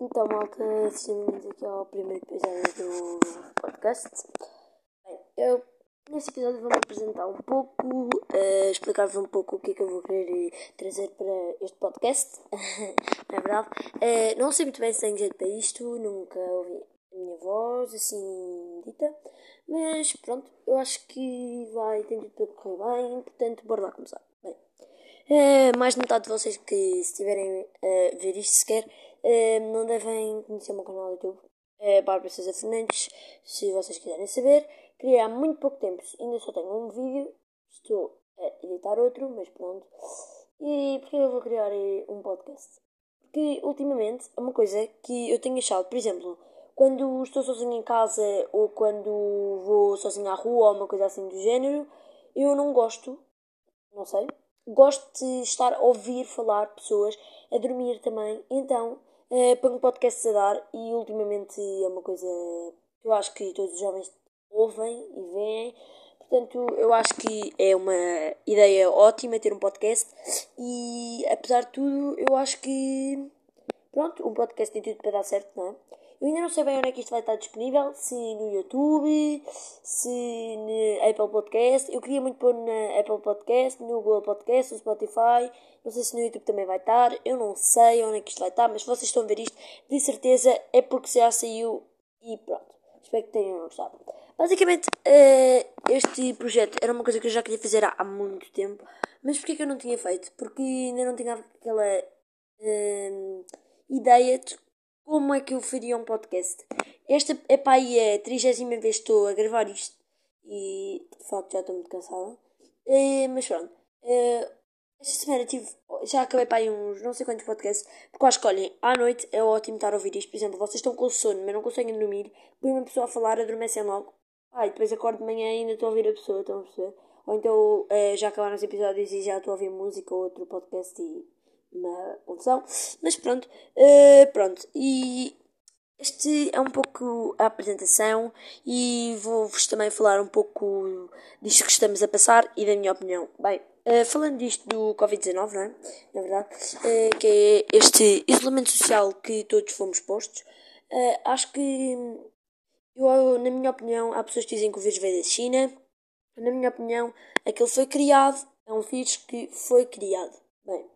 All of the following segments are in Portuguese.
Então, malta, sejam-vindos aqui ao primeiro episódio do podcast. Bem, eu neste episódio vou-me apresentar um pouco, uh, explicar-vos um pouco o que é que eu vou querer trazer para este podcast. não é verdade? Uh, não sei muito bem se tenho jeito para isto, nunca ouvi a minha voz assim dita, mas pronto, eu acho que vai ter tudo para correr bem, portanto, bora lá começar. Bem, uh, mais de metade de vocês que estiverem a ver isto sequer Uh, não devem conhecer o meu canal do YouTube, é Bárbara César Fernandes, se vocês quiserem saber. Criei há muito pouco tempo, ainda só tenho um vídeo, estou a editar outro, mas pronto. E porquê eu vou criar um podcast? Porque ultimamente é uma coisa que eu tenho achado, por exemplo, quando estou sozinho em casa ou quando vou sozinho à rua ou uma coisa assim do género, eu não gosto, não sei, gosto de estar a ouvir falar pessoas, a dormir também, então uh, ponho podcasts a dar e ultimamente é uma coisa que eu acho que todos os jovens ouvem e veem. Portanto, eu acho que é uma ideia ótima ter um podcast e apesar de tudo, eu acho que pronto, um podcast tem tudo para dar certo, não é? Eu ainda não sei bem onde é que isto vai estar disponível, se no YouTube, se no Apple Podcast. Eu queria muito pôr na Apple Podcast, no Google Podcast, no Spotify. Não sei se no YouTube também vai estar. Eu não sei onde é que isto vai estar, mas se vocês estão a ver isto, de certeza é porque já saiu e pronto. Espero que tenham gostado. Basicamente, uh, este projeto era uma coisa que eu já queria fazer há, muito tempo. Mas porquê que eu não tinha feito? Porque ainda não tinha aquela uh, ideia de como é que eu faria um podcast? Esta é para aí a trigésima vez que estou a gravar isto e de facto já estou muito cansada. É, mas pronto. É, esta semana tive, já acabei para aí uns não sei quantos podcasts, porque acho que olhem, à noite é ótimo estar a ouvir isto. Por exemplo, vocês estão com sono, mas não conseguem dormir, põe uma pessoa a falar, adormecem logo. Ah, e depois acordo de manhã e ainda estou a ouvir a pessoa, estão a perceber? Ou então é, já acabaram os episódios e já estou a ouvir música ou outro podcast e uma confusão. Mas pronto, uh, pronto. E este é um pouco a apresentação e vou-vos também falar um pouco disto que estamos a passar e da minha opinião. Bem, uh, falando disto do Covid-19, não é? Na verdade, uh, que é este isolamento social que todos fomos postos, acho que, eu, na minha opinião, há pessoas que dizem que o vírus veio da China. Na minha opinião, aquele foi criado, é um vírus que foi criado. Bem,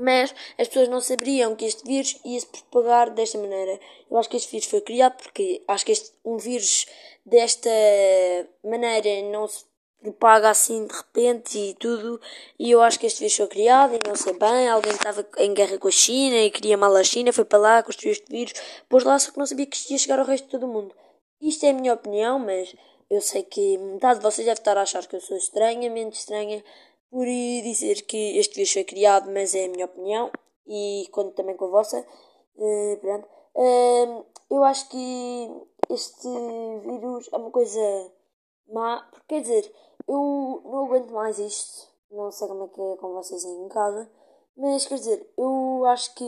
mas as pessoas não saberiam que este vírus ia se propagar desta maneira. Eu acho que este vírus foi criado porque acho que este, um vírus desta maneira não se propaga assim de repente e tudo. E eu acho que este vírus foi criado e não sei bem. Alguém estava em guerra com a China e queria mal a China, foi para lá, construiu este vírus, pôs lá, só que não sabia que isto ia chegar ao resto de todo o mundo. Isto é a minha opinião, mas eu sei que metade de vocês deve estar a achar que eu sou estranhamente estranha por dizer que este vírus foi criado, mas é a minha opinião e conto também com a vossa. Uh, pronto. Uh, eu acho que este vírus é uma coisa má, porque quer dizer, eu não aguento mais isto. Não sei como é que é com vocês aí em casa, mas quer dizer, eu acho que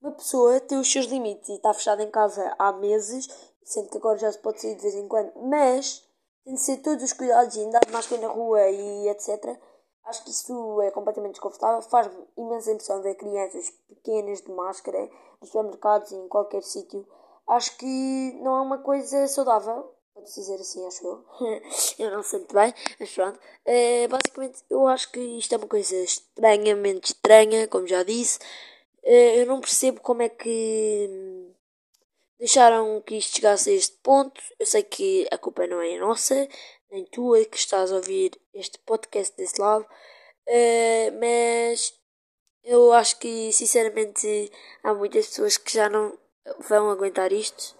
uma pessoa tem os seus limites e está fechada em casa há meses, sendo que agora já se pode sair de vez em quando, mas tem de ser todos os cuidados e andar de máscara na rua e etc. Acho que isso é completamente desconfortável. Faz-me imensa impressão ver crianças pequenas de máscara nos supermercados e em qualquer sítio. Acho que não é uma coisa saudável. Pode dizer assim, acho eu. eu não sei muito bem, mas pronto. É, basicamente, eu acho que isto é uma coisa estranhamente estranha, como já disse. É, eu não percebo como é que deixaram que isto chegasse a este ponto. Eu sei que a culpa não é nossa, nem tua que estás a ouvir este podcast desse lado, uh, mas eu acho que sinceramente há muitas pessoas que já não vão aguentar isto.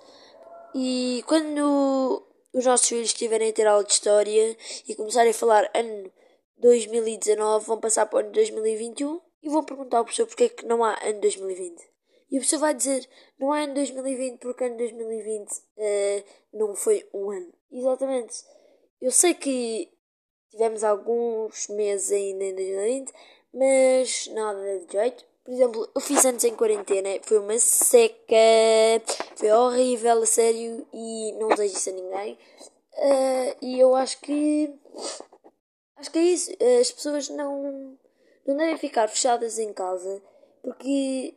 E quando os nossos filhos estiverem a ter aula de história e começarem a falar ano 2019, vão passar para o ano 2021 e vão perguntar ao professor porque é que não há ano 2020. E a pessoa vai dizer, não é ano 2020 porque ano 2020 uh, eh, não foi um ano. Exatamente. Eu sei que tivemos alguns meses ainda em 2020, mas nada de jeito. Por exemplo, eu fiz anos em quarentena, foi uma seca, foi horrível, a sério, e não desejo isso a ninguém. Uh, e eu acho que. Acho que é isso. As pessoas não, não devem ficar fechadas em casa, porque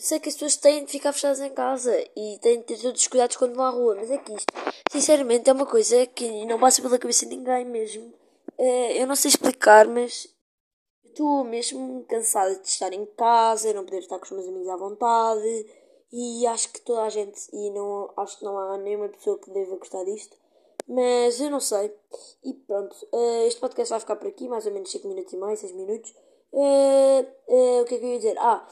Eu sei que as pessoas têm de ficar fechadas em casa e têm de ter todos os cuidados quando vão à rua, mas é que isto, sinceramente, é uma coisa que não passa pela cabeça de ninguém mesmo. É, eu não sei explicar, mas estou mesmo cansada de estar em casa, não poder estar com os meus amigos à vontade e acho que toda a gente, e não, acho que não há nenhuma pessoa que deva gostar disto, mas eu não sei. E pronto, uh, este podcast vai ficar por aqui, mais ou menos 5 minutos e meio, 6 minutos. Uh, uh, o que é que eu ia dizer? Ah,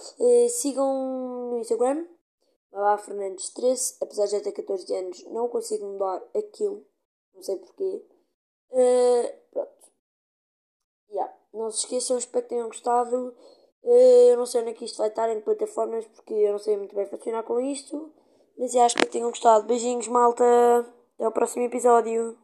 sigam no Instagram, Babá Fernandes 13, apesar de já ter 14 anos, não consigo mudar aquilo, não sei porquê. pronto. Yeah. Não se esqueçam, espero que tenham gostado. Eu não sei onde é que isto vai estar em plataformas porque eu não sei muito bem funcionar com isto. Mas já espero que tenham gostado. Beijinhos, malta. Até o próximo episódio.